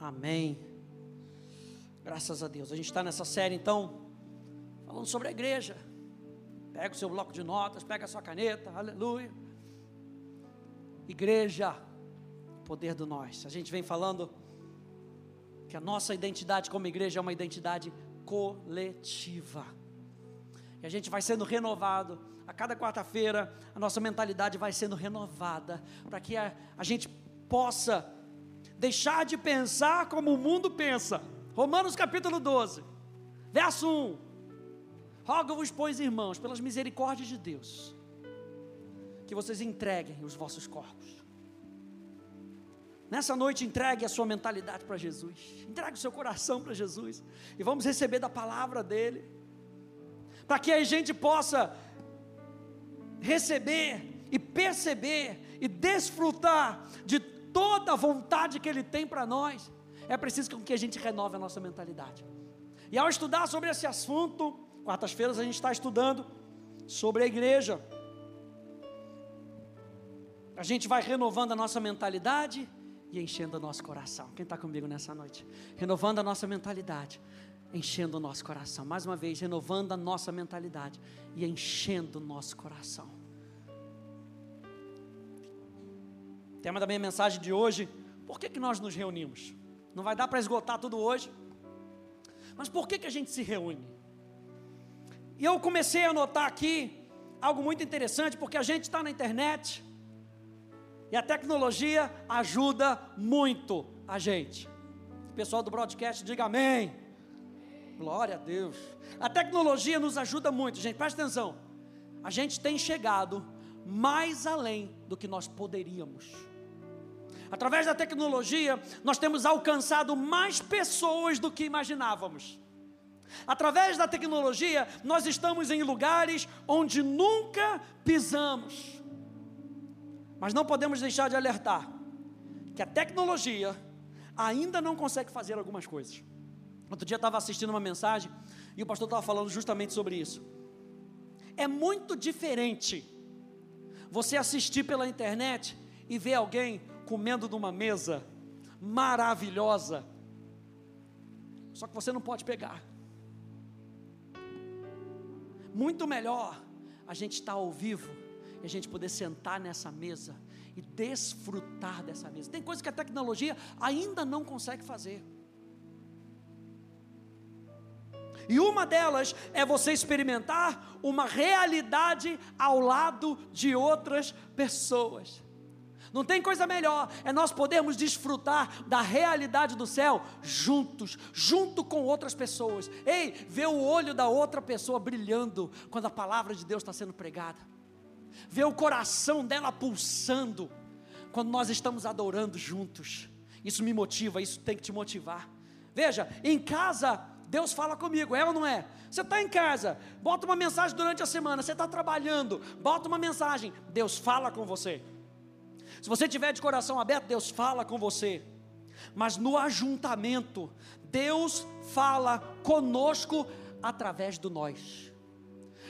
Amém. Graças a Deus. A gente está nessa série então, falando sobre a igreja. Pega o seu bloco de notas, pega a sua caneta, aleluia. Igreja, poder do nós. A gente vem falando que a nossa identidade como igreja é uma identidade coletiva. E a gente vai sendo renovado. A cada quarta-feira, a nossa mentalidade vai sendo renovada, para que a, a gente possa deixar de pensar como o mundo pensa. Romanos capítulo 12, verso 1. Rogo-vos, pois, irmãos, pelas misericórdias de Deus, que vocês entreguem os vossos corpos. Nessa noite, entregue a sua mentalidade para Jesus, entregue o seu coração para Jesus, e vamos receber da palavra dEle, para que a gente possa receber e perceber e desfrutar de toda a vontade que Ele tem para nós, é preciso que a gente renove a nossa mentalidade. E ao estudar sobre esse assunto, quartas-feiras a gente está estudando sobre a igreja. A gente vai renovando a nossa mentalidade e enchendo o nosso coração. Quem está comigo nessa noite? Renovando a nossa mentalidade, enchendo o nosso coração. Mais uma vez, renovando a nossa mentalidade e enchendo o nosso coração. Tema da minha mensagem de hoje: por que, que nós nos reunimos? Não vai dar para esgotar tudo hoje, mas por que, que a gente se reúne? E eu comecei a notar aqui algo muito interessante, porque a gente está na internet e a tecnologia ajuda muito a gente. O pessoal do broadcast diga amém. Glória a Deus. A tecnologia nos ajuda muito, gente. Presta atenção. A gente tem chegado mais além do que nós poderíamos. Através da tecnologia, nós temos alcançado mais pessoas do que imaginávamos. Através da tecnologia, nós estamos em lugares onde nunca pisamos. Mas não podemos deixar de alertar que a tecnologia ainda não consegue fazer algumas coisas. Outro dia eu estava assistindo uma mensagem e o pastor estava falando justamente sobre isso. É muito diferente você assistir pela internet e ver alguém comendo numa mesa maravilhosa, só que você não pode pegar. Muito melhor a gente estar ao vivo e a gente poder sentar nessa mesa e desfrutar dessa mesa. Tem coisas que a tecnologia ainda não consegue fazer. E uma delas é você experimentar uma realidade ao lado de outras pessoas. Não tem coisa melhor, é nós podermos desfrutar da realidade do céu juntos, junto com outras pessoas. Ei, ver o olho da outra pessoa brilhando quando a palavra de Deus está sendo pregada, ver o coração dela pulsando quando nós estamos adorando juntos. Isso me motiva, isso tem que te motivar. Veja, em casa Deus fala comigo, é ou não é? Você está em casa, bota uma mensagem durante a semana, você está trabalhando, bota uma mensagem, Deus fala com você. Se você tiver de coração aberto, Deus fala com você. Mas no ajuntamento, Deus fala conosco através do nós.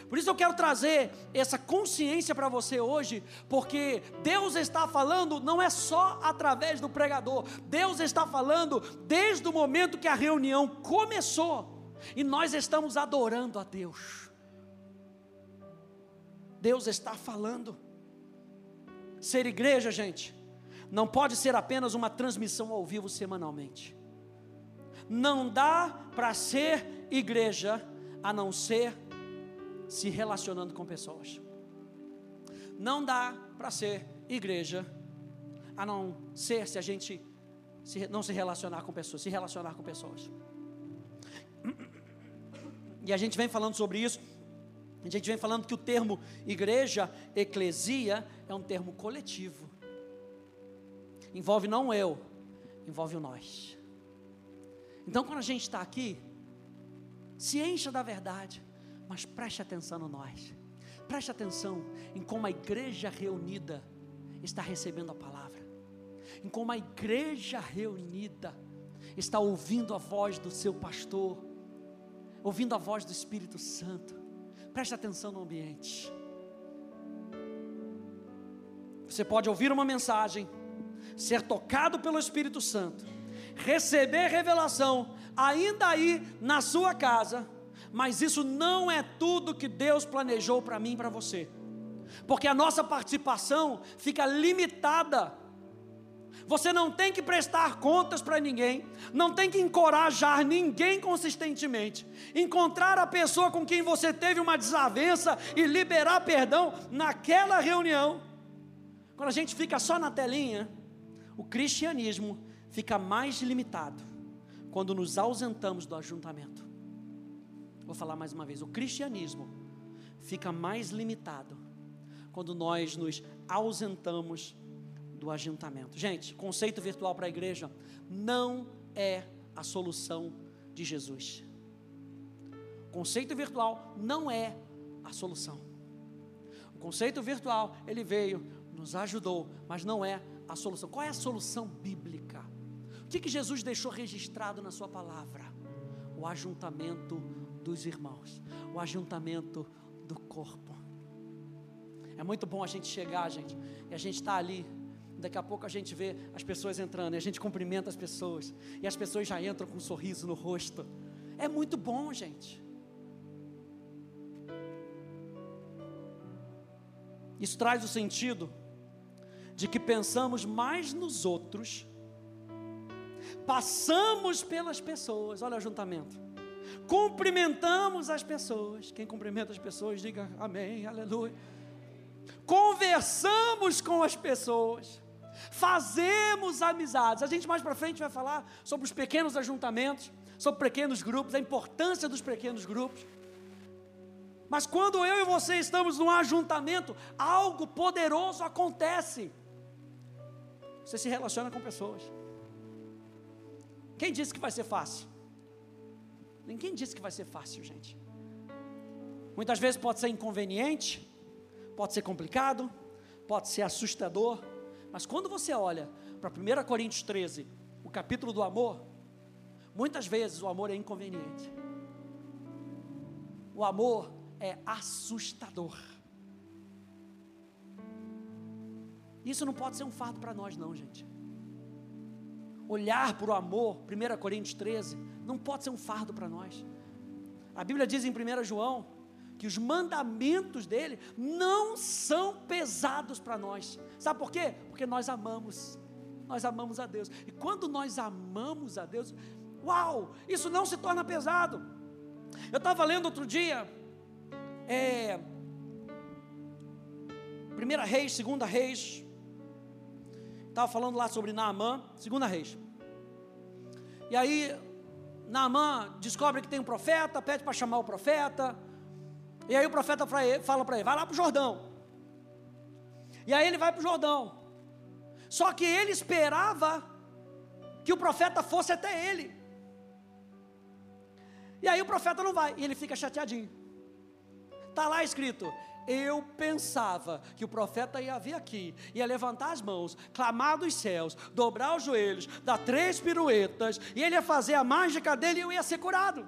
Por isso eu quero trazer essa consciência para você hoje, porque Deus está falando não é só através do pregador, Deus está falando desde o momento que a reunião começou e nós estamos adorando a Deus. Deus está falando. Ser igreja, gente, não pode ser apenas uma transmissão ao vivo semanalmente. Não dá para ser igreja a não ser se relacionando com pessoas. Não dá para ser igreja a não ser se a gente se, não se relacionar com pessoas, se relacionar com pessoas. E a gente vem falando sobre isso a gente vem falando que o termo igreja, eclesia, é um termo coletivo. Envolve não eu, envolve o nós. Então, quando a gente está aqui, se encha da verdade, mas preste atenção no nós. Preste atenção em como a igreja reunida está recebendo a palavra, em como a igreja reunida está ouvindo a voz do seu pastor, ouvindo a voz do Espírito Santo Preste atenção no ambiente. Você pode ouvir uma mensagem, ser tocado pelo Espírito Santo, receber revelação, ainda aí na sua casa, mas isso não é tudo que Deus planejou para mim e para você, porque a nossa participação fica limitada você não tem que prestar contas para ninguém, não tem que encorajar ninguém consistentemente. Encontrar a pessoa com quem você teve uma desavença e liberar perdão naquela reunião. Quando a gente fica só na telinha, o cristianismo fica mais limitado quando nos ausentamos do ajuntamento. Vou falar mais uma vez: o cristianismo fica mais limitado quando nós nos ausentamos do ajuntamento. Gente, conceito virtual para a igreja não é a solução de Jesus. Conceito virtual não é a solução. O conceito virtual, ele veio, nos ajudou, mas não é a solução. Qual é a solução bíblica? O que, que Jesus deixou registrado na sua palavra? O ajuntamento dos irmãos, o ajuntamento do corpo. É muito bom a gente chegar, gente, e a gente está ali Daqui a pouco a gente vê as pessoas entrando, e a gente cumprimenta as pessoas, e as pessoas já entram com um sorriso no rosto. É muito bom, gente. Isso traz o sentido de que pensamos mais nos outros, passamos pelas pessoas, olha o ajuntamento, cumprimentamos as pessoas. Quem cumprimenta as pessoas, diga amém, aleluia. Conversamos com as pessoas fazemos amizades. A gente mais para frente vai falar sobre os pequenos ajuntamentos, sobre pequenos grupos, a importância dos pequenos grupos. Mas quando eu e você estamos num ajuntamento, algo poderoso acontece. Você se relaciona com pessoas. Quem disse que vai ser fácil? Ninguém disse que vai ser fácil, gente. Muitas vezes pode ser inconveniente, pode ser complicado, pode ser assustador, mas quando você olha para 1 Coríntios 13, o capítulo do amor, muitas vezes o amor é inconveniente. O amor é assustador. Isso não pode ser um fardo para nós, não, gente. Olhar para o amor, 1 Coríntios 13, não pode ser um fardo para nós. A Bíblia diz em 1 João que os mandamentos dele não são pesados para nós. Sabe por quê? Porque nós amamos. Nós amamos a Deus. E quando nós amamos a Deus, uau, isso não se torna pesado. Eu estava lendo outro dia, é, Primeira Reis, Segunda Reis, estava falando lá sobre Naamã, Segunda Reis. E aí, Naamã descobre que tem um profeta, pede para chamar o profeta. E aí o profeta fala para ele: vai lá para o Jordão. E aí ele vai para o Jordão. Só que ele esperava que o profeta fosse até ele. E aí o profeta não vai, e ele fica chateadinho. Está lá escrito: eu pensava que o profeta ia vir aqui, ia levantar as mãos, clamar dos céus, dobrar os joelhos, dar três piruetas, e ele ia fazer a mágica dele e eu ia ser curado.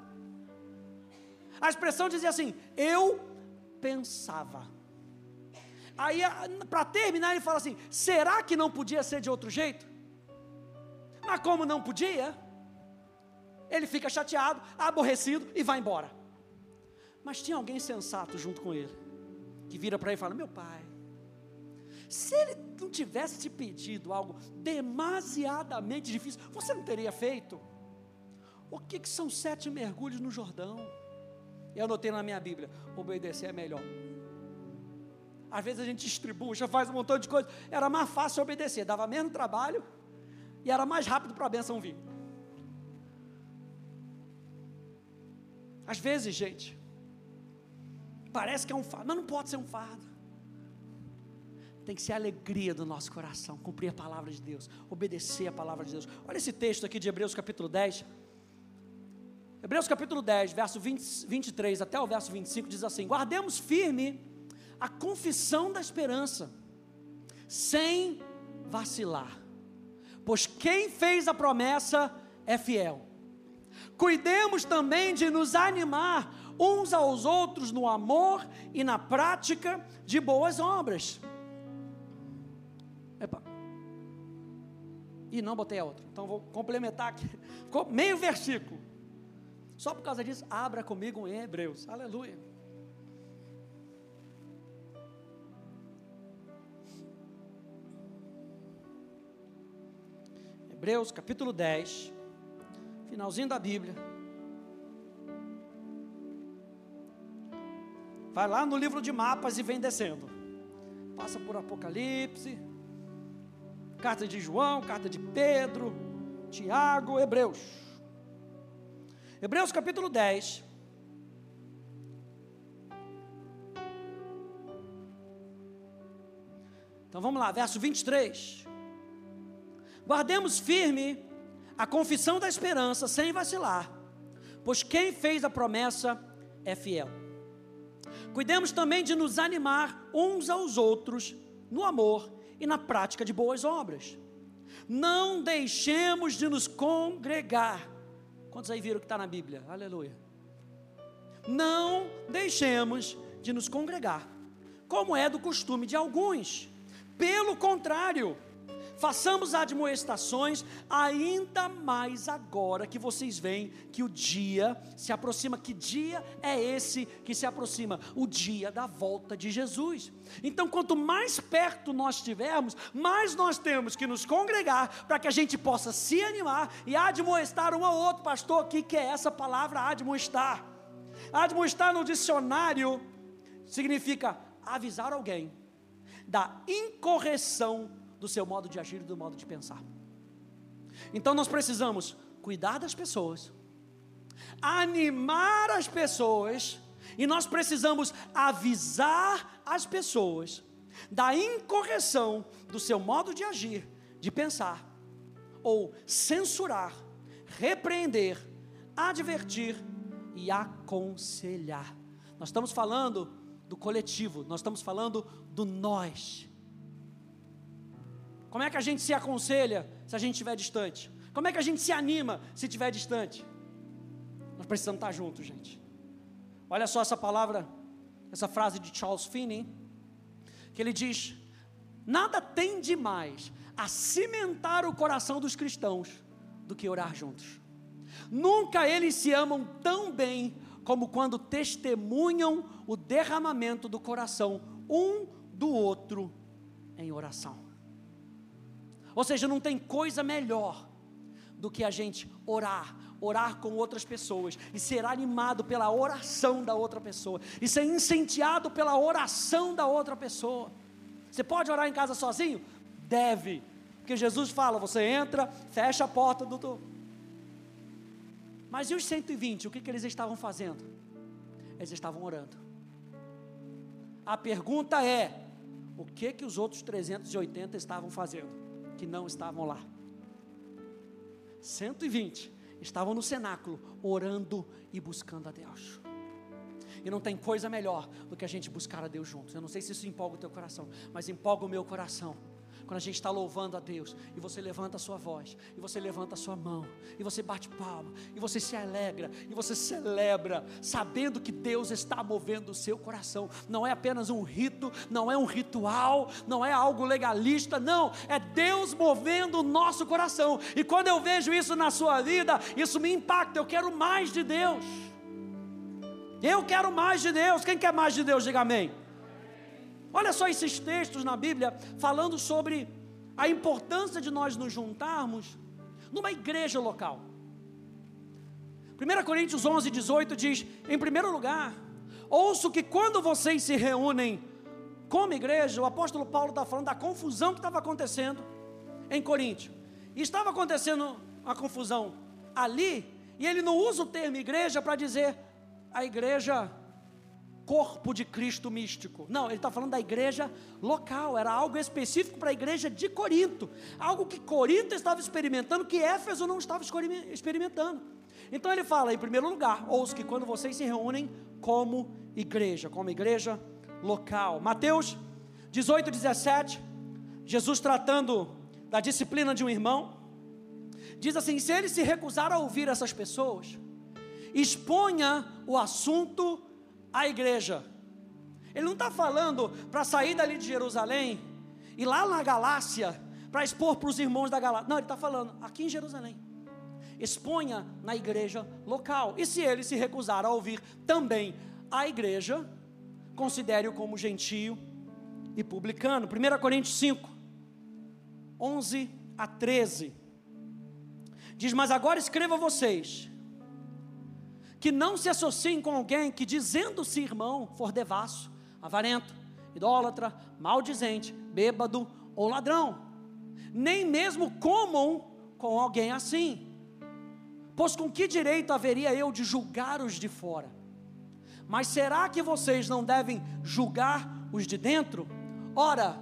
A expressão dizia assim: eu pensava. Aí, para terminar, ele fala assim: será que não podia ser de outro jeito? Mas como não podia, ele fica chateado, aborrecido e vai embora. Mas tinha alguém sensato junto com ele, que vira para ele e fala: Meu pai, se ele não tivesse te pedido algo demasiadamente difícil, você não teria feito? O que, que são sete mergulhos no Jordão? Eu anotei na minha Bíblia: obedecer é melhor. Às vezes a gente distribui, já faz um montão de coisa. Era mais fácil obedecer, dava menos trabalho e era mais rápido para a bênção vir. Às vezes, gente, parece que é um fardo, mas não pode ser um fardo. Tem que ser a alegria do nosso coração, cumprir a palavra de Deus, obedecer a palavra de Deus. Olha esse texto aqui de Hebreus capítulo 10. Hebreus capítulo 10, verso 20, 23 até o verso 25 diz assim: Guardemos firme a confissão da esperança, sem vacilar, pois quem fez a promessa é fiel. Cuidemos também de nos animar uns aos outros no amor e na prática de boas obras. Epa. E não botei a outra. Então vou complementar aqui. Meio versículo. Só por causa disso, abra comigo em Hebreus. Aleluia. Hebreus capítulo 10, finalzinho da Bíblia. Vai lá no livro de mapas e vem descendo. Passa por Apocalipse, carta de João, carta de Pedro, Tiago, Hebreus. Hebreus capítulo 10. Então vamos lá, verso 23. Guardemos firme a confissão da esperança sem vacilar, pois quem fez a promessa é fiel. Cuidemos também de nos animar uns aos outros no amor e na prática de boas obras. Não deixemos de nos congregar Quantos aí viram que está na Bíblia? Aleluia. Não deixemos de nos congregar, como é do costume de alguns. Pelo contrário, façamos admoestações, ainda mais agora que vocês veem que o dia se aproxima. Que dia é esse que se aproxima? O dia da volta de Jesus. Então, quanto mais perto nós estivermos, mais nós temos que nos congregar para que a gente possa se animar e admoestar um ao outro. Pastor, o que, que é essa palavra admoestar? Admoestar no dicionário significa avisar alguém da incorreção do seu modo de agir e do modo de pensar. Então nós precisamos cuidar das pessoas, animar as pessoas, e nós precisamos avisar as pessoas da incorreção do seu modo de agir, de pensar, ou censurar, repreender, advertir e aconselhar. Nós estamos falando do coletivo, nós estamos falando do nós. Como é que a gente se aconselha se a gente estiver distante? Como é que a gente se anima se estiver distante? Nós precisamos estar juntos, gente. Olha só essa palavra, essa frase de Charles Finney, que ele diz: Nada tem de mais a cimentar o coração dos cristãos do que orar juntos. Nunca eles se amam tão bem como quando testemunham o derramamento do coração um do outro em oração. Ou seja, não tem coisa melhor do que a gente orar, orar com outras pessoas e ser animado pela oração da outra pessoa e ser incendiado pela oração da outra pessoa. Você pode orar em casa sozinho? Deve, porque Jesus fala: você entra, fecha a porta do. Mas e os 120? O que, que eles estavam fazendo? Eles estavam orando. A pergunta é: o que que os outros 380 estavam fazendo? Que não estavam lá. 120 estavam no cenáculo, orando e buscando a Deus. E não tem coisa melhor do que a gente buscar a Deus juntos. Eu não sei se isso empolga o teu coração, mas empolga o meu coração quando a gente está louvando a Deus, e você levanta a sua voz, e você levanta a sua mão, e você bate palma, e você se alegra, e você celebra, sabendo que Deus está movendo o seu coração. Não é apenas um rito, não é um ritual, não é algo legalista, não, é Deus movendo o nosso coração. E quando eu vejo isso na sua vida, isso me impacta. Eu quero mais de Deus. Eu quero mais de Deus. Quem quer mais de Deus, diga amém. Olha só esses textos na Bíblia falando sobre a importância de nós nos juntarmos numa igreja local. 1 Coríntios 11, 18 diz: em primeiro lugar, ouço que quando vocês se reúnem como igreja, o apóstolo Paulo está falando da confusão que estava acontecendo em Coríntio. E estava acontecendo a confusão ali, e ele não usa o termo igreja para dizer a igreja corpo de Cristo místico. Não, ele está falando da igreja local, era algo específico para a igreja de Corinto, algo que Corinto estava experimentando, que Éfeso não estava experimentando. Então ele fala, em primeiro lugar, ouça que quando vocês se reúnem como igreja, como igreja local. Mateus 18, 17, Jesus tratando da disciplina de um irmão, diz assim: se ele se recusar a ouvir essas pessoas, exponha o assunto a igreja. Ele não está falando para sair dali de Jerusalém e lá na Galácia para expor para os irmãos da Galácia. Não, ele está falando aqui em Jerusalém. Exponha na igreja local. E se ele se recusar a ouvir também a igreja, considere-o como gentio e publicano. 1 Coríntios 5, 11 a 13. Diz: Mas agora escreva vocês, que não se associem com alguém que, dizendo-se irmão, for devasso, avarento, idólatra, maldizente, bêbado ou ladrão. Nem mesmo comam com alguém assim. Pois com que direito haveria eu de julgar os de fora? Mas será que vocês não devem julgar os de dentro? Ora,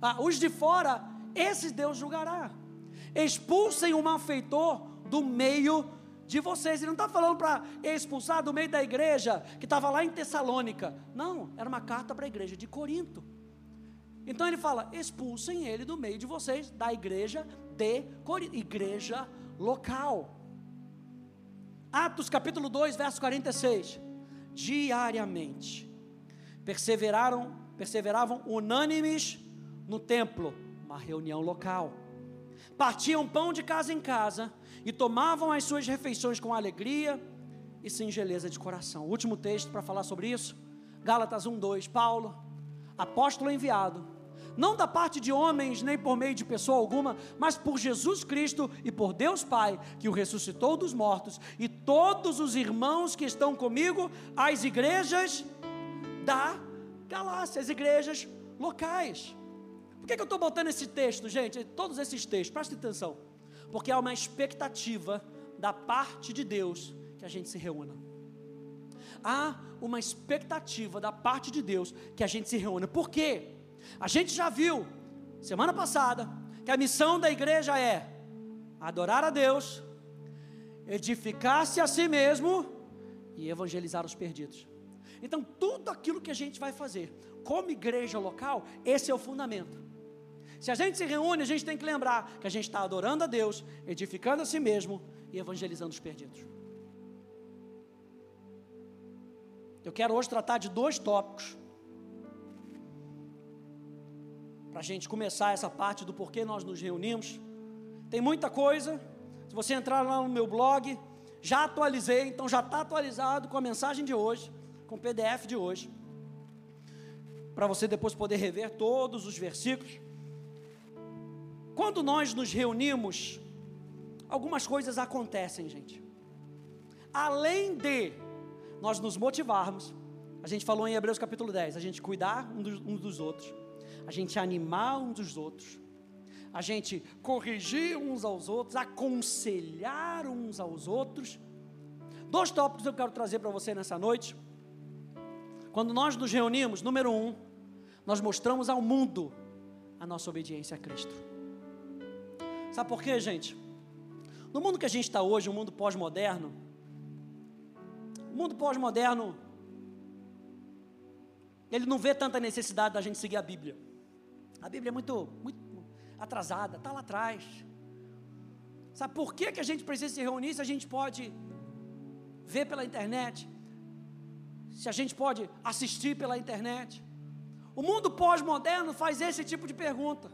ah, os de fora, esses Deus julgará. Expulsem o malfeitor do meio de vocês. Ele não está falando para expulsar do meio da igreja que estava lá em Tessalônica. Não, era uma carta para a igreja de Corinto. Então ele fala: expulsem ele do meio de vocês, da igreja de Corinto, igreja local. Atos capítulo 2, verso 46. Diariamente perseveraram, perseveravam unânimes no templo, uma reunião local partiam pão de casa em casa e tomavam as suas refeições com alegria e singeleza de coração. O último texto para falar sobre isso, Gálatas 1:2, Paulo, apóstolo enviado, não da parte de homens nem por meio de pessoa alguma, mas por Jesus Cristo e por Deus Pai, que o ressuscitou dos mortos, e todos os irmãos que estão comigo, as igrejas da Galácia, as igrejas locais que, que eu estou botando esse texto, gente? Todos esses textos, preste atenção. Porque há uma expectativa da parte de Deus que a gente se reúna. Há uma expectativa da parte de Deus que a gente se reúna. Por quê? A gente já viu, semana passada, que a missão da igreja é adorar a Deus, edificar-se a si mesmo e evangelizar os perdidos. Então, tudo aquilo que a gente vai fazer como igreja local, esse é o fundamento. Se a gente se reúne, a gente tem que lembrar que a gente está adorando a Deus, edificando a si mesmo e evangelizando os perdidos. Eu quero hoje tratar de dois tópicos. Para a gente começar essa parte do porquê nós nos reunimos. Tem muita coisa. Se você entrar lá no meu blog, já atualizei, então já está atualizado com a mensagem de hoje, com o PDF de hoje. Para você depois poder rever todos os versículos. Quando nós nos reunimos, algumas coisas acontecem, gente. Além de nós nos motivarmos, a gente falou em Hebreus capítulo 10, a gente cuidar um dos, um dos outros, a gente animar um dos outros, a gente corrigir uns aos outros, aconselhar uns aos outros. Dois tópicos eu quero trazer para você nessa noite. Quando nós nos reunimos, número um, nós mostramos ao mundo a nossa obediência a Cristo. Sabe por quê, gente? No mundo que a gente está hoje, o um mundo pós-moderno, o mundo pós-moderno, ele não vê tanta necessidade da gente seguir a Bíblia. A Bíblia é muito, muito atrasada, está lá atrás. Sabe por que, que a gente precisa se reunir se a gente pode ver pela internet? Se a gente pode assistir pela internet? O mundo pós-moderno faz esse tipo de pergunta.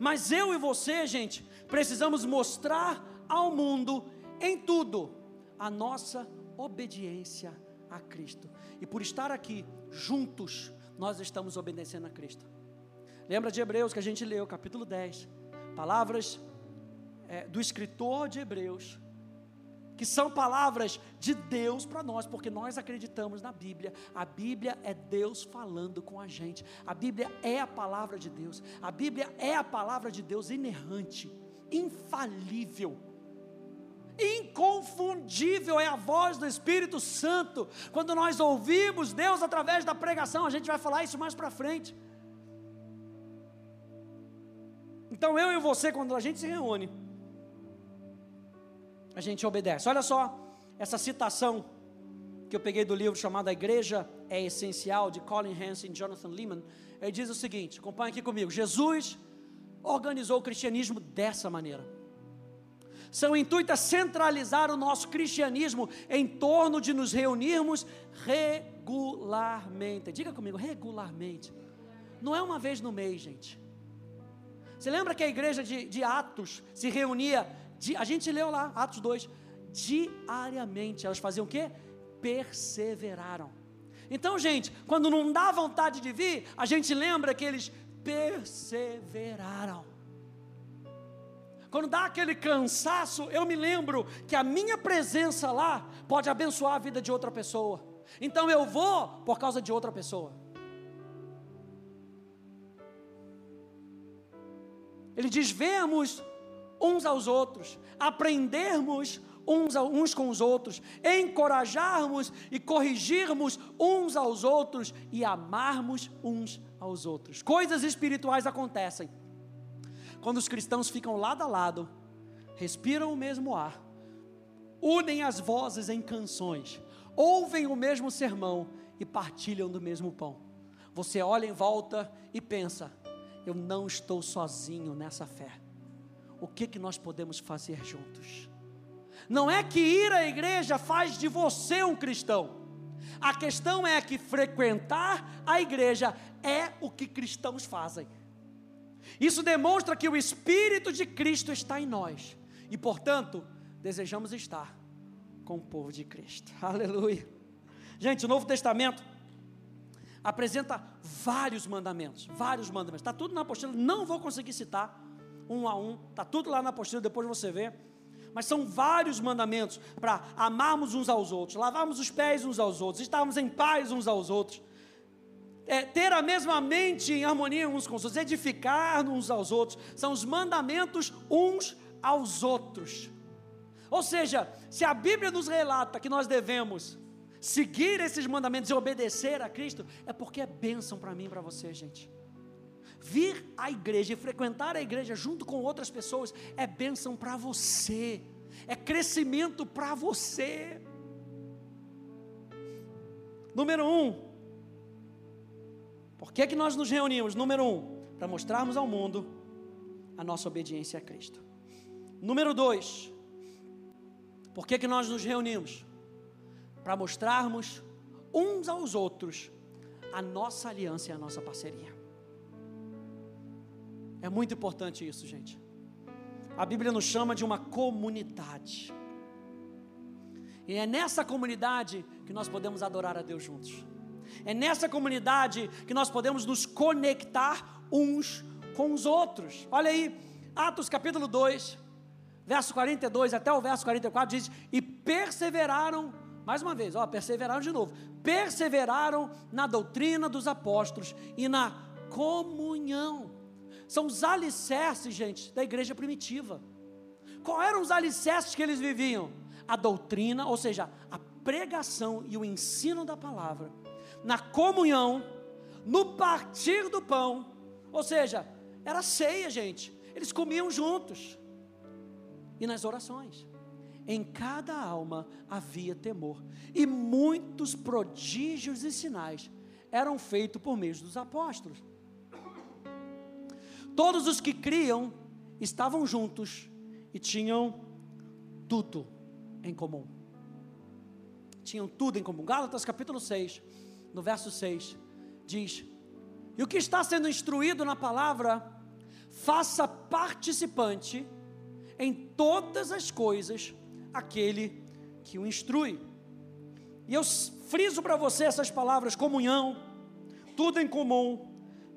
Mas eu e você, gente, precisamos mostrar ao mundo em tudo a nossa obediência a Cristo. E por estar aqui juntos, nós estamos obedecendo a Cristo. Lembra de Hebreus que a gente leu, capítulo 10, palavras é, do escritor de Hebreus, que são palavras de Deus para nós, porque nós acreditamos na Bíblia. A Bíblia é Deus falando com a gente. A Bíblia é a palavra de Deus. A Bíblia é a palavra de Deus inerrante, infalível. Inconfundível é a voz do Espírito Santo. Quando nós ouvimos Deus através da pregação, a gente vai falar isso mais para frente. Então eu e você, quando a gente se reúne, a gente obedece. Olha só essa citação que eu peguei do livro chamado A Igreja é Essencial, de Colin Hansen e Jonathan Lehman. Ele diz o seguinte: acompanhe aqui comigo. Jesus organizou o cristianismo dessa maneira. Seu intuito é centralizar o nosso cristianismo em torno de nos reunirmos regularmente. Diga comigo, regularmente. não é uma vez no mês, gente. Você lembra que a igreja de, de Atos se reunia, a gente leu lá, Atos 2, diariamente. Elas faziam o quê? Perseveraram. Então, gente, quando não dá vontade de vir, a gente lembra que eles perseveraram. Quando dá aquele cansaço, eu me lembro que a minha presença lá pode abençoar a vida de outra pessoa. Então eu vou por causa de outra pessoa. Ele diz: vemos uns aos outros, aprendermos uns, uns com os outros, encorajarmos e corrigirmos uns aos outros e amarmos uns aos outros. Coisas espirituais acontecem quando os cristãos ficam lado a lado, respiram o mesmo ar, unem as vozes em canções, ouvem o mesmo sermão e partilham do mesmo pão. Você olha em volta e pensa: eu não estou sozinho nessa fé. O que que nós podemos fazer juntos? Não é que ir à igreja faz de você um cristão. A questão é que frequentar a igreja é o que cristãos fazem. Isso demonstra que o Espírito de Cristo está em nós e, portanto, desejamos estar com o povo de Cristo. Aleluia. Gente, o Novo Testamento apresenta vários mandamentos, vários mandamentos. Está tudo na apostila, não vou conseguir citar um a um, está tudo lá na apostila, depois você vê. Mas são vários mandamentos para amarmos uns aos outros, lavarmos os pés uns aos outros, estarmos em paz uns aos outros é, ter a mesma mente em harmonia uns com os outros, edificar uns aos outros, são os mandamentos uns aos outros. Ou seja, se a Bíblia nos relata que nós devemos seguir esses mandamentos e obedecer a Cristo, é porque é bênção para mim e para você, gente. Vir à igreja e frequentar a igreja junto com outras pessoas é bênção para você, é crescimento para você. Número um, por que, que nós nos reunimos? Número um, para mostrarmos ao mundo a nossa obediência a Cristo. Número dois, por que, que nós nos reunimos? Para mostrarmos uns aos outros a nossa aliança e a nossa parceria. É muito importante isso, gente. A Bíblia nos chama de uma comunidade. E é nessa comunidade que nós podemos adorar a Deus juntos. É nessa comunidade que nós podemos nos conectar uns com os outros. Olha aí, Atos capítulo 2, verso 42 até o verso 44 diz: E perseveraram, mais uma vez, ó, perseveraram de novo, perseveraram na doutrina dos apóstolos e na comunhão. São os alicerces, gente, da igreja primitiva. Qual eram os alicerces que eles viviam? A doutrina, ou seja, a pregação e o ensino da palavra na comunhão, no partir do pão, ou seja, era ceia, gente. Eles comiam juntos. E nas orações. Em cada alma havia temor, e muitos prodígios e sinais eram feitos por meio dos apóstolos. Todos os que criam estavam juntos e tinham tudo em comum. Tinham tudo em comum. Gálatas capítulo 6, no verso 6, diz: E o que está sendo instruído na palavra, faça participante em todas as coisas aquele que o instrui. E eu friso para você essas palavras: comunhão, tudo em comum,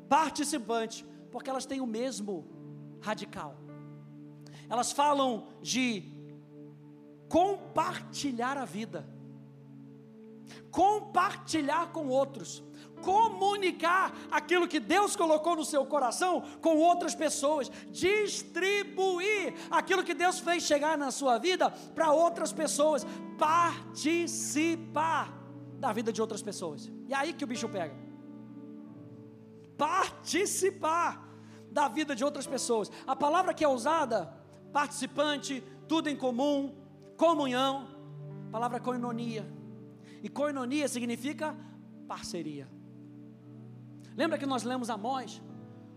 participante, porque elas têm o mesmo radical. Elas falam de compartilhar a vida compartilhar com outros, comunicar aquilo que Deus colocou no seu coração com outras pessoas, distribuir aquilo que Deus fez chegar na sua vida para outras pessoas, participar da vida de outras pessoas. E é aí que o bicho pega. Participar da vida de outras pessoas. A palavra que é usada, participante, tudo em comum, comunhão, palavra coinonia e koinonia significa parceria. Lembra que nós lemos Amós?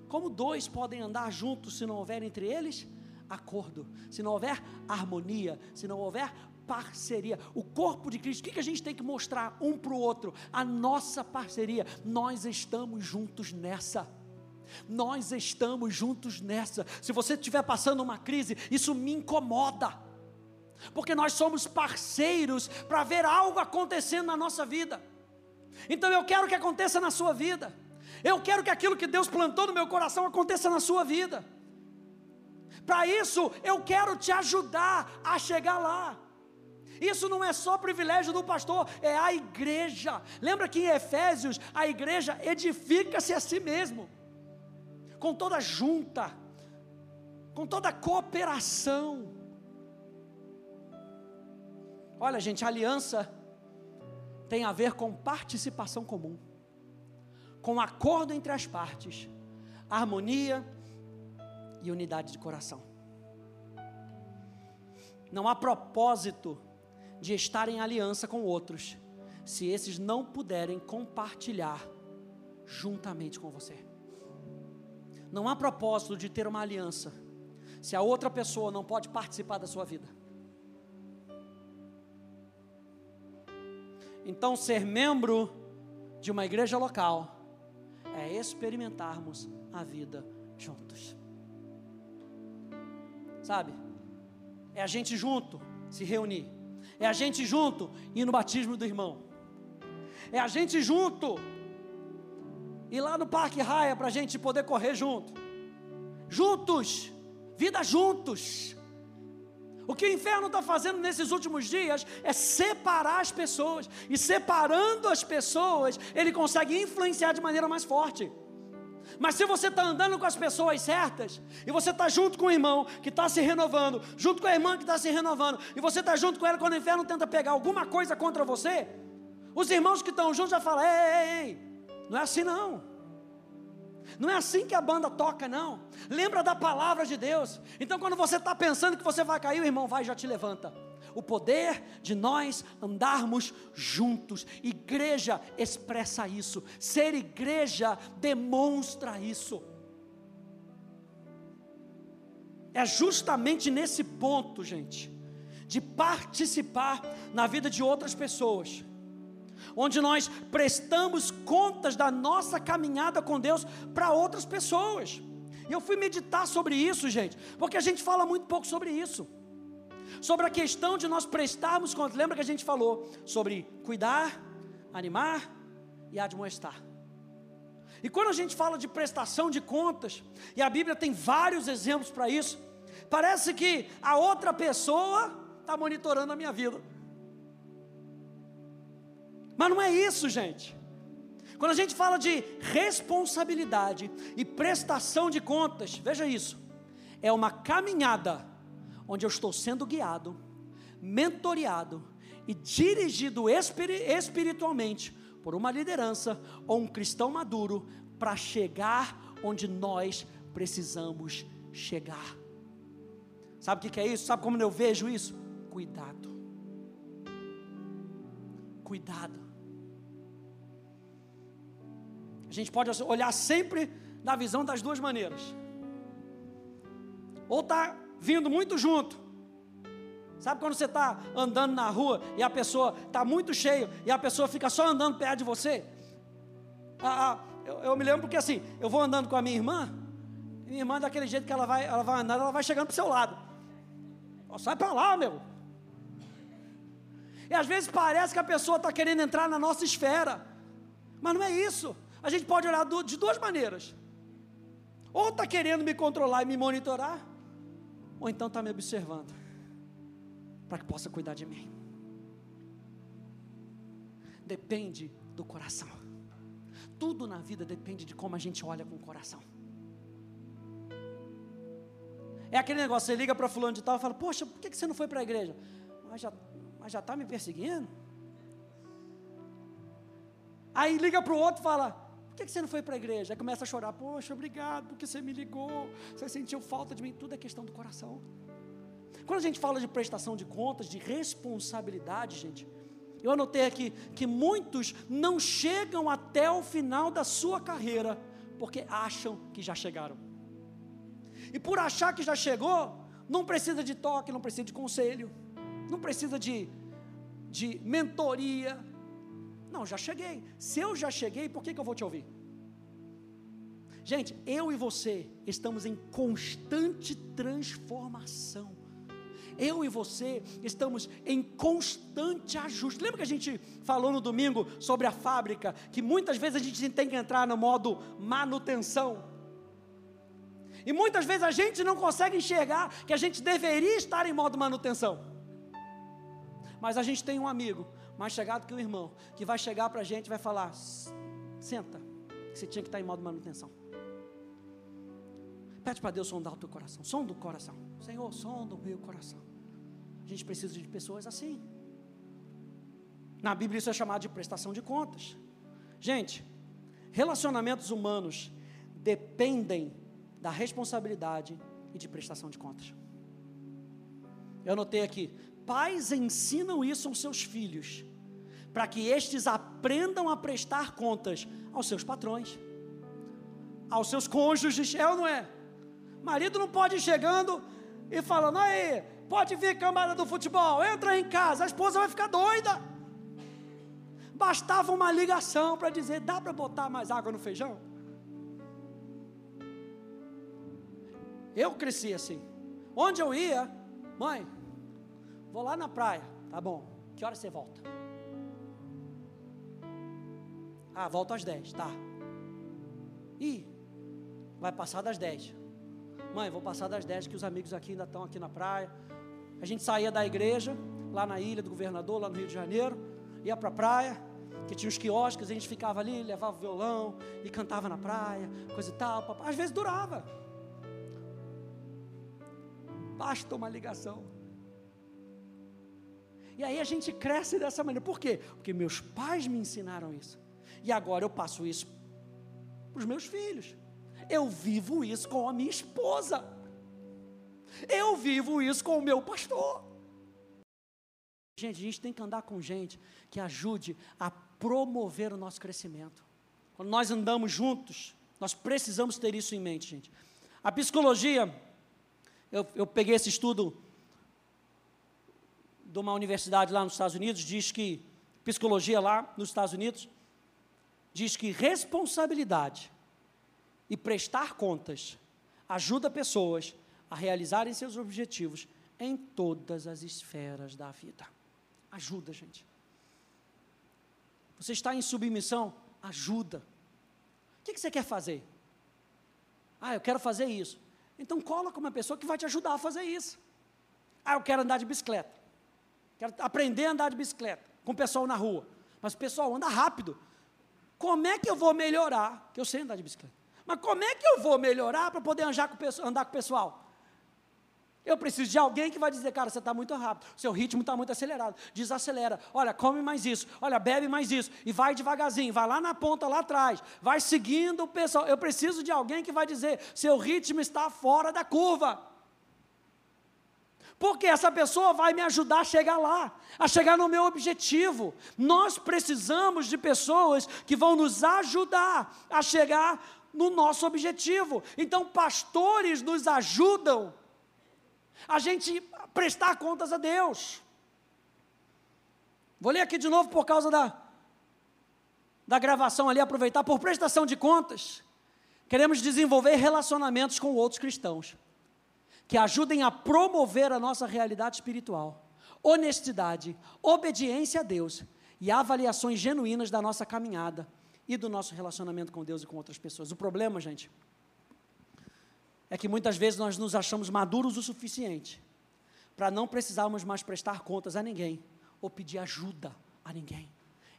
Como dois podem andar juntos se não houver entre eles acordo, se não houver harmonia, se não houver parceria. O corpo de Cristo, o que a gente tem que mostrar um para o outro? A nossa parceria. Nós estamos juntos nessa. Nós estamos juntos nessa. Se você estiver passando uma crise, isso me incomoda. Porque nós somos parceiros para ver algo acontecendo na nossa vida. Então eu quero que aconteça na sua vida. Eu quero que aquilo que Deus plantou no meu coração aconteça na sua vida. Para isso, eu quero te ajudar a chegar lá. Isso não é só privilégio do pastor, é a igreja. Lembra que em Efésios a igreja edifica-se a si mesmo, com toda junta, com toda cooperação. Olha, gente, aliança tem a ver com participação comum, com acordo entre as partes, harmonia e unidade de coração. Não há propósito de estar em aliança com outros, se esses não puderem compartilhar juntamente com você. Não há propósito de ter uma aliança, se a outra pessoa não pode participar da sua vida. Então, ser membro de uma igreja local é experimentarmos a vida juntos. Sabe? É a gente junto se reunir. É a gente junto ir no batismo do irmão. É a gente junto ir lá no Parque Raia para a gente poder correr junto. Juntos, vida juntos. O que o inferno está fazendo nesses últimos dias é separar as pessoas. E separando as pessoas, ele consegue influenciar de maneira mais forte. Mas se você está andando com as pessoas certas, e você está junto com o irmão que está se renovando, junto com a irmã que está se renovando, e você está junto com ela quando o inferno tenta pegar alguma coisa contra você, os irmãos que estão juntos já falam: ei, ei, ei, não é assim não. Não é assim que a banda toca, não. Lembra da palavra de Deus. Então, quando você está pensando que você vai cair, o irmão vai e já te levanta o poder de nós andarmos juntos. Igreja expressa isso, ser igreja demonstra isso. É justamente nesse ponto, gente, de participar na vida de outras pessoas, onde nós prestamos contas da nossa caminhada com Deus para outras pessoas. E eu fui meditar sobre isso, gente, porque a gente fala muito pouco sobre isso sobre a questão de nós prestarmos conta. Lembra que a gente falou sobre cuidar, animar e admoestar. E quando a gente fala de prestação de contas, e a Bíblia tem vários exemplos para isso, parece que a outra pessoa está monitorando a minha vida. Mas não é isso, gente. Quando a gente fala de responsabilidade e prestação de contas, veja isso, é uma caminhada onde eu estou sendo guiado, mentoreado e dirigido espiritualmente por uma liderança ou um cristão maduro para chegar onde nós precisamos chegar. Sabe o que é isso? Sabe como eu vejo isso? Cuidado. Cuidado. Gente pode olhar sempre na visão das duas maneiras. Ou está vindo muito junto. Sabe quando você está andando na rua e a pessoa está muito cheia e a pessoa fica só andando perto de você? Ah, ah, eu, eu, me lembro porque assim, eu vou andando com a minha irmã, minha irmã daquele jeito que ela vai, ela vai andando, ela vai chegando para o seu lado. Oh, sai para lá, meu. E às vezes parece que a pessoa está querendo entrar na nossa esfera, mas não é isso. A gente pode olhar de duas maneiras. Ou está querendo me controlar e me monitorar, ou então está me observando, para que possa cuidar de mim. Depende do coração. Tudo na vida depende de como a gente olha com o coração. É aquele negócio, você liga para fulano de tal e fala, poxa, por que você não foi para a igreja? Mas já mas já está me perseguindo? Aí liga para o outro e fala, que você não foi para a igreja? Aí começa a chorar, poxa, obrigado, porque você me ligou, você sentiu falta de mim, tudo é questão do coração. Quando a gente fala de prestação de contas, de responsabilidade, gente, eu anotei aqui que muitos não chegam até o final da sua carreira, porque acham que já chegaram. E por achar que já chegou, não precisa de toque, não precisa de conselho, não precisa de, de mentoria, não, já cheguei. Se eu já cheguei, por que, que eu vou te ouvir? Gente, eu e você estamos em constante transformação. Eu e você estamos em constante ajuste. Lembra que a gente falou no domingo sobre a fábrica, que muitas vezes a gente tem que entrar no modo manutenção. E muitas vezes a gente não consegue enxergar que a gente deveria estar em modo manutenção. Mas a gente tem um amigo mais chegado que o irmão, que vai chegar para a gente e vai falar: senta, que você tinha que estar em modo manutenção. Pede para Deus sondar o teu coração, som do coração. Senhor, sonda o meu coração. A gente precisa de pessoas assim. Na Bíblia isso é chamado de prestação de contas. Gente, relacionamentos humanos dependem da responsabilidade e de prestação de contas. Eu anotei aqui: pais ensinam isso aos seus filhos, para que estes aprendam a prestar contas aos seus patrões, aos seus cônjuges, é ou não é? Marido não pode ir chegando e falando, aí, pode vir camada do futebol, entra em casa, a esposa vai ficar doida. Bastava uma ligação para dizer, dá para botar mais água no feijão? Eu cresci assim. Onde eu ia, mãe, vou lá na praia, tá bom. Que hora você volta? Ah, volto às 10, tá. Ih, vai passar das 10. Mãe, vou passar das 10 que os amigos aqui ainda estão aqui na praia. A gente saía da igreja, lá na ilha do governador, lá no Rio de Janeiro, ia para a praia, que tinha os quiosques, a gente ficava ali, levava o violão e cantava na praia, coisa e tal. Às vezes durava. Basta uma ligação. E aí a gente cresce dessa maneira. Por quê? Porque meus pais me ensinaram isso. E agora eu passo isso para os meus filhos. Eu vivo isso com a minha esposa. Eu vivo isso com o meu pastor. Gente, a gente tem que andar com gente que ajude a promover o nosso crescimento. Quando nós andamos juntos, nós precisamos ter isso em mente, gente. A psicologia eu, eu peguei esse estudo de uma universidade lá nos Estados Unidos, diz que, psicologia lá nos Estados Unidos, diz que responsabilidade e prestar contas ajuda pessoas a realizarem seus objetivos em todas as esferas da vida. Ajuda, gente. Você está em submissão? Ajuda. O que você quer fazer? Ah, eu quero fazer isso. Então coloca uma pessoa que vai te ajudar a fazer isso. Ah, eu quero andar de bicicleta. Quero aprender a andar de bicicleta com o pessoal na rua. Mas o pessoal anda rápido. Como é que eu vou melhorar? Que eu sei andar de bicicleta. Mas como é que eu vou melhorar para poder andar com, andar com o pessoal? Eu preciso de alguém que vai dizer, cara, você está muito rápido, seu ritmo está muito acelerado, desacelera, olha, come mais isso, olha, bebe mais isso, e vai devagarzinho, vai lá na ponta, lá atrás, vai seguindo o pessoal. Eu preciso de alguém que vai dizer, seu ritmo está fora da curva. Porque essa pessoa vai me ajudar a chegar lá, a chegar no meu objetivo. Nós precisamos de pessoas que vão nos ajudar a chegar no nosso objetivo. Então, pastores nos ajudam a gente prestar contas a Deus. Vou ler aqui de novo por causa da, da gravação ali, aproveitar por prestação de contas. Queremos desenvolver relacionamentos com outros cristãos que ajudem a promover a nossa realidade espiritual, honestidade, obediência a Deus e avaliações genuínas da nossa caminhada e do nosso relacionamento com Deus e com outras pessoas. O problema, gente, é que muitas vezes nós nos achamos maduros o suficiente para não precisarmos mais prestar contas a ninguém ou pedir ajuda a ninguém.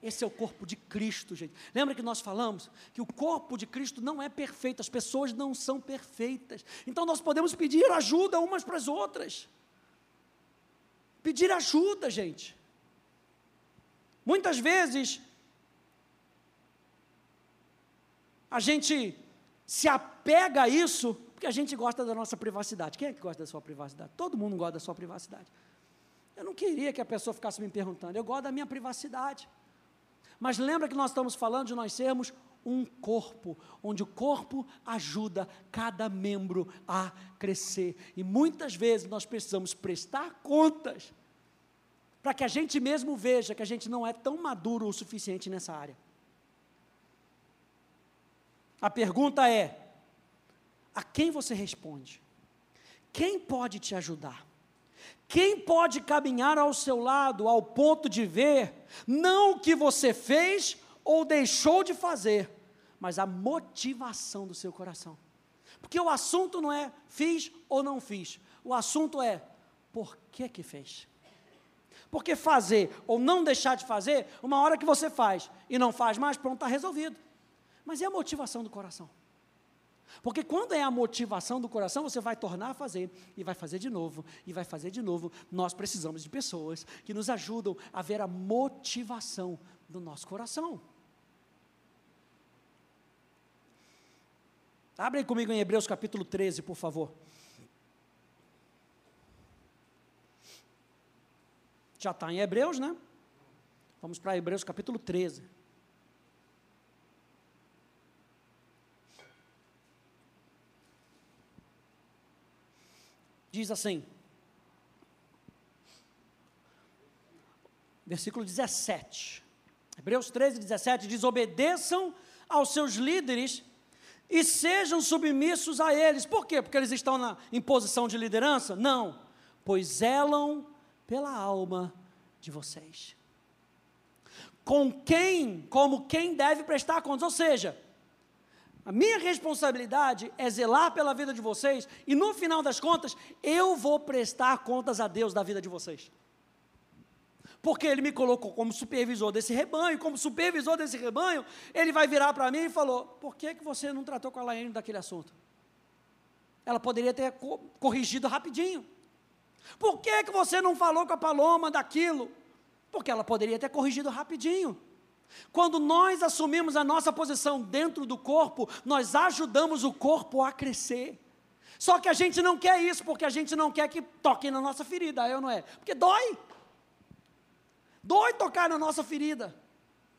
Esse é o corpo de Cristo, gente. Lembra que nós falamos que o corpo de Cristo não é perfeito, as pessoas não são perfeitas. Então nós podemos pedir ajuda umas para as outras. Pedir ajuda, gente. Muitas vezes a gente se apega a isso porque a gente gosta da nossa privacidade. Quem é que gosta da sua privacidade? Todo mundo gosta da sua privacidade. Eu não queria que a pessoa ficasse me perguntando, eu gosto da minha privacidade. Mas lembra que nós estamos falando de nós sermos um corpo, onde o corpo ajuda cada membro a crescer. E muitas vezes nós precisamos prestar contas para que a gente mesmo veja que a gente não é tão maduro o suficiente nessa área. A pergunta é: a quem você responde? Quem pode te ajudar? Quem pode caminhar ao seu lado ao ponto de ver não o que você fez ou deixou de fazer, mas a motivação do seu coração? Porque o assunto não é fiz ou não fiz, o assunto é por que que fez. Porque fazer ou não deixar de fazer, uma hora que você faz e não faz mais, pronto, está resolvido. Mas é a motivação do coração. Porque quando é a motivação do coração, você vai tornar a fazer, e vai fazer de novo, e vai fazer de novo. Nós precisamos de pessoas que nos ajudam a ver a motivação do nosso coração. Abre comigo em Hebreus capítulo 13, por favor. Já está em Hebreus, né? Vamos para Hebreus capítulo 13. Diz assim, versículo 17. Hebreus 13, 17 diz: obedeçam aos seus líderes e sejam submissos a eles. Por quê? Porque eles estão na, em posição de liderança? Não, pois zelam pela alma de vocês. Com quem, como quem deve prestar contas, ou seja, a minha responsabilidade é zelar pela vida de vocês e no final das contas eu vou prestar contas a Deus da vida de vocês. Porque ele me colocou como supervisor desse rebanho, como supervisor desse rebanho, ele vai virar para mim e falou: "Por que que você não tratou com a Laine daquele assunto?" Ela poderia ter corrigido rapidinho. Por que, que você não falou com a Paloma daquilo? Porque ela poderia ter corrigido rapidinho. Quando nós assumimos a nossa posição dentro do corpo, nós ajudamos o corpo a crescer. Só que a gente não quer isso, porque a gente não quer que toquem na nossa ferida, eu não é? Porque dói. Dói tocar na nossa ferida.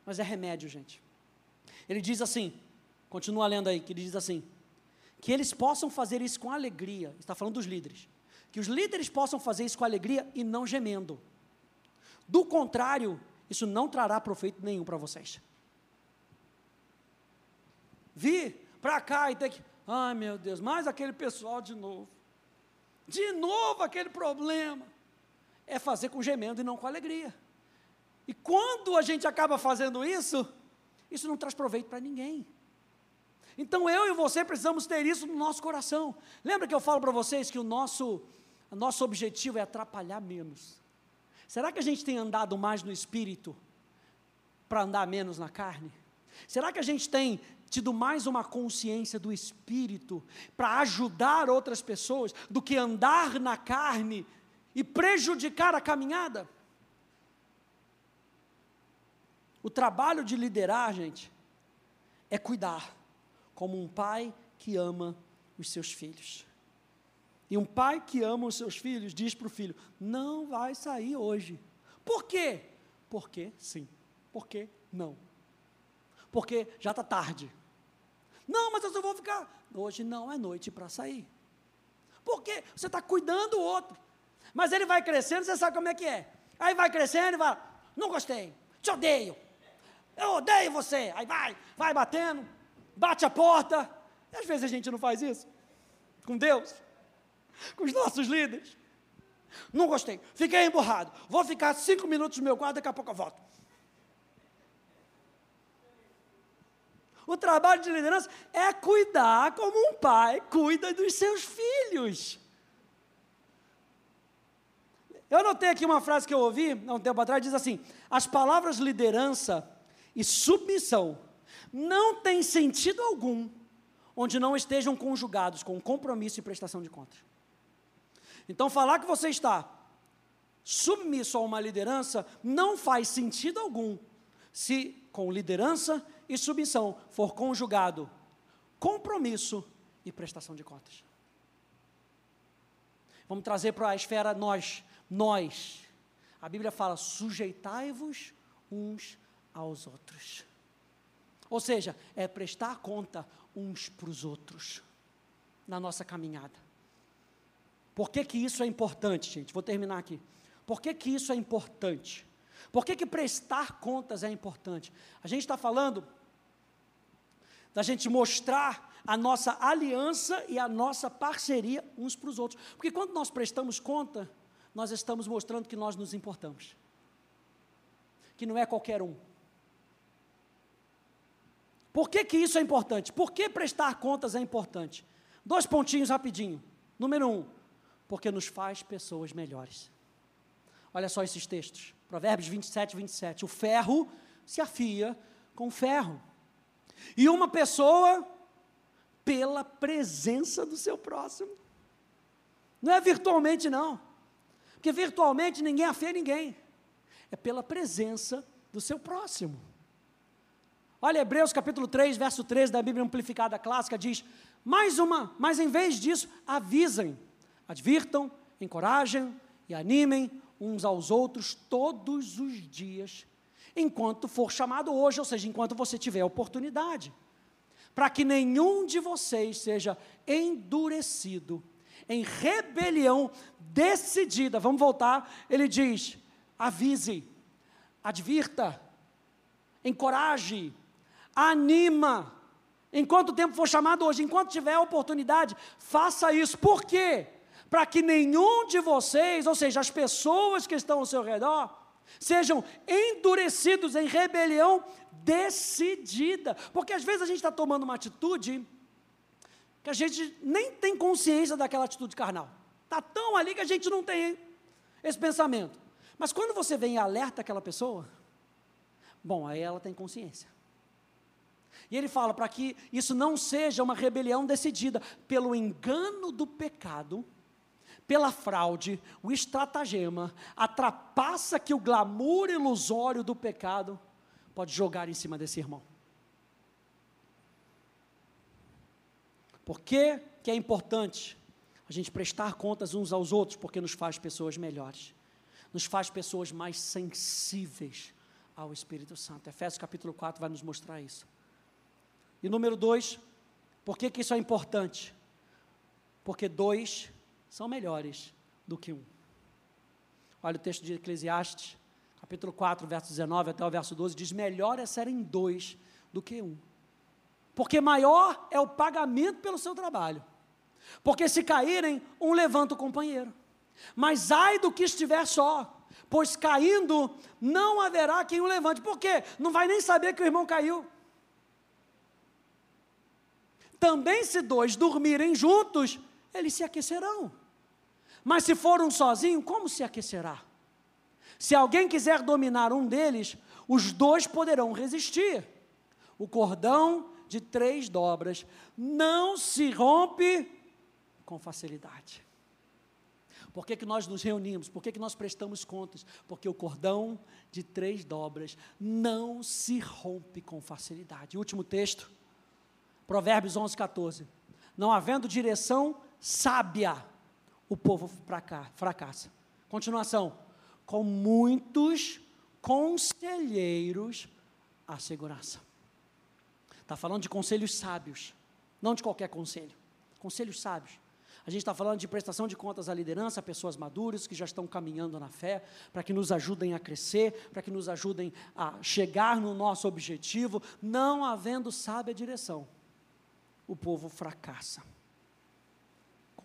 Mas é remédio, gente. Ele diz assim, continua lendo aí, que ele diz assim: que eles possam fazer isso com alegria. Está falando dos líderes que os líderes possam fazer isso com alegria e não gemendo. Do contrário, isso não trará proveito nenhum para vocês. Vir para cá e ter que, ai meu Deus, mais aquele pessoal de novo. De novo aquele problema. É fazer com gemendo e não com alegria. E quando a gente acaba fazendo isso, isso não traz proveito para ninguém. Então eu e você precisamos ter isso no nosso coração. Lembra que eu falo para vocês que o nosso o nosso objetivo é atrapalhar menos. Será que a gente tem andado mais no espírito para andar menos na carne? Será que a gente tem tido mais uma consciência do espírito para ajudar outras pessoas do que andar na carne e prejudicar a caminhada? O trabalho de liderar, gente, é cuidar, como um pai que ama os seus filhos. E um pai que ama os seus filhos diz para o filho: não vai sair hoje. Por quê? Porque sim. Por que não? Porque já está tarde. Não, mas eu só vou ficar. Hoje não é noite para sair. Por quê? Você está cuidando do outro. Mas ele vai crescendo, você sabe como é que é. Aí vai crescendo e vai, não gostei, te odeio. Eu odeio você. Aí vai, vai batendo, bate a porta. E às vezes a gente não faz isso com Deus com os nossos líderes. Não gostei, fiquei emburrado. Vou ficar cinco minutos no meu quarto, daqui a pouco eu volto. O trabalho de liderança é cuidar como um pai cuida dos seus filhos. Eu notei aqui uma frase que eu ouvi há um tempo atrás, diz assim: as palavras liderança e submissão não têm sentido algum onde não estejam conjugados com compromisso e prestação de contas. Então, falar que você está submisso a uma liderança não faz sentido algum se com liderança e submissão for conjugado compromisso e prestação de contas. Vamos trazer para a esfera nós, nós. A Bíblia fala: sujeitai-vos uns aos outros. Ou seja, é prestar conta uns para os outros na nossa caminhada. Por que, que isso é importante, gente? Vou terminar aqui. Por que, que isso é importante? Por que, que prestar contas é importante? A gente está falando da gente mostrar a nossa aliança e a nossa parceria uns para os outros. Porque quando nós prestamos conta, nós estamos mostrando que nós nos importamos. Que não é qualquer um. Por que, que isso é importante? Por que prestar contas é importante? Dois pontinhos rapidinho. Número um, porque nos faz pessoas melhores. Olha só esses textos. Provérbios 27, 27. O ferro se afia com ferro. E uma pessoa pela presença do seu próximo. Não é virtualmente, não. Porque virtualmente ninguém afia ninguém. É pela presença do seu próximo. Olha, Hebreus capítulo 3, verso 13 da Bíblia Amplificada Clássica diz: mais uma, mas em vez disso, avisem, advirtam, encorajem e animem uns aos outros todos os dias, enquanto for chamado hoje, ou seja, enquanto você tiver oportunidade para que nenhum de vocês seja endurecido em rebelião decidida. Vamos voltar. Ele diz: avise, advirta, encoraje, anima. Enquanto o tempo for chamado hoje, enquanto tiver oportunidade, faça isso. Por quê? Para que nenhum de vocês, ou seja, as pessoas que estão ao seu redor, sejam endurecidos em rebelião decidida. Porque às vezes a gente está tomando uma atitude que a gente nem tem consciência daquela atitude carnal. Está tão ali que a gente não tem esse pensamento. Mas quando você vem e alerta aquela pessoa, bom, aí ela tem consciência. E ele fala para que isso não seja uma rebelião decidida pelo engano do pecado, pela fraude, o estratagema, a trapaça que o glamour ilusório do pecado pode jogar em cima desse irmão. Por que, que é importante a gente prestar contas uns aos outros? Porque nos faz pessoas melhores, nos faz pessoas mais sensíveis ao Espírito Santo. Efésios capítulo 4 vai nos mostrar isso. E número dois, por que, que isso é importante? Porque dois são melhores do que um. Olha o texto de Eclesiastes, capítulo 4, verso 19 até o verso 12, diz: Melhor é serem dois do que um, porque maior é o pagamento pelo seu trabalho. Porque se caírem, um levanta o companheiro. Mas ai do que estiver só, pois caindo não haverá quem o levante. Por quê? Não vai nem saber que o irmão caiu. Também se dois dormirem juntos, eles se aquecerão. Mas se for um sozinho, como se aquecerá? Se alguém quiser dominar um deles, os dois poderão resistir. O cordão de três dobras não se rompe com facilidade. Por que, que nós nos reunimos? Por que, que nós prestamos contas? Porque o cordão de três dobras não se rompe com facilidade. Último texto, Provérbios 11, 14. Não havendo direção sábia, o povo fracassa. Continuação com muitos conselheiros a segurança. Está falando de conselhos sábios, não de qualquer conselho. Conselhos sábios. A gente está falando de prestação de contas à liderança, a pessoas maduras que já estão caminhando na fé, para que nos ajudem a crescer, para que nos ajudem a chegar no nosso objetivo, não havendo sábia direção. O povo fracassa.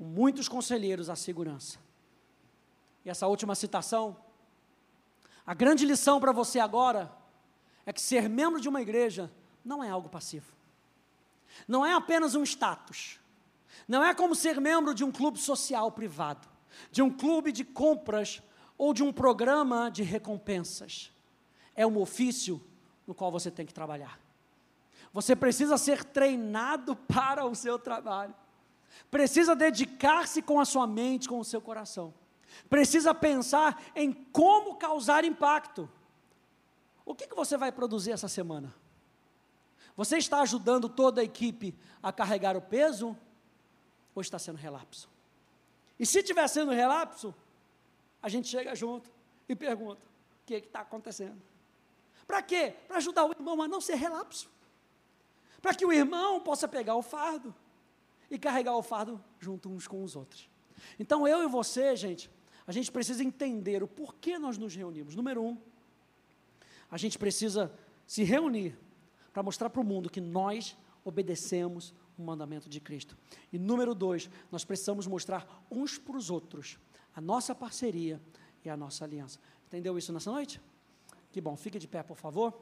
Com muitos conselheiros à segurança. E essa última citação a grande lição para você agora é que ser membro de uma igreja não é algo passivo. Não é apenas um status. Não é como ser membro de um clube social privado, de um clube de compras ou de um programa de recompensas. É um ofício no qual você tem que trabalhar. Você precisa ser treinado para o seu trabalho. Precisa dedicar-se com a sua mente, com o seu coração precisa pensar em como causar impacto. O que, que você vai produzir essa semana? Você está ajudando toda a equipe a carregar o peso ou está sendo relapso? E se estiver sendo relapso, a gente chega junto e pergunta: o que está acontecendo? Para quê? Para ajudar o irmão a não ser relapso. Para que o irmão possa pegar o fardo e carregar o fardo junto uns com os outros. Então eu e você, gente, a gente precisa entender o porquê nós nos reunimos. Número um, a gente precisa se reunir para mostrar para o mundo que nós obedecemos um mandamento de Cristo. E número dois, nós precisamos mostrar uns para os outros a nossa parceria e a nossa aliança. Entendeu isso nessa noite? Que bom, fique de pé, por favor.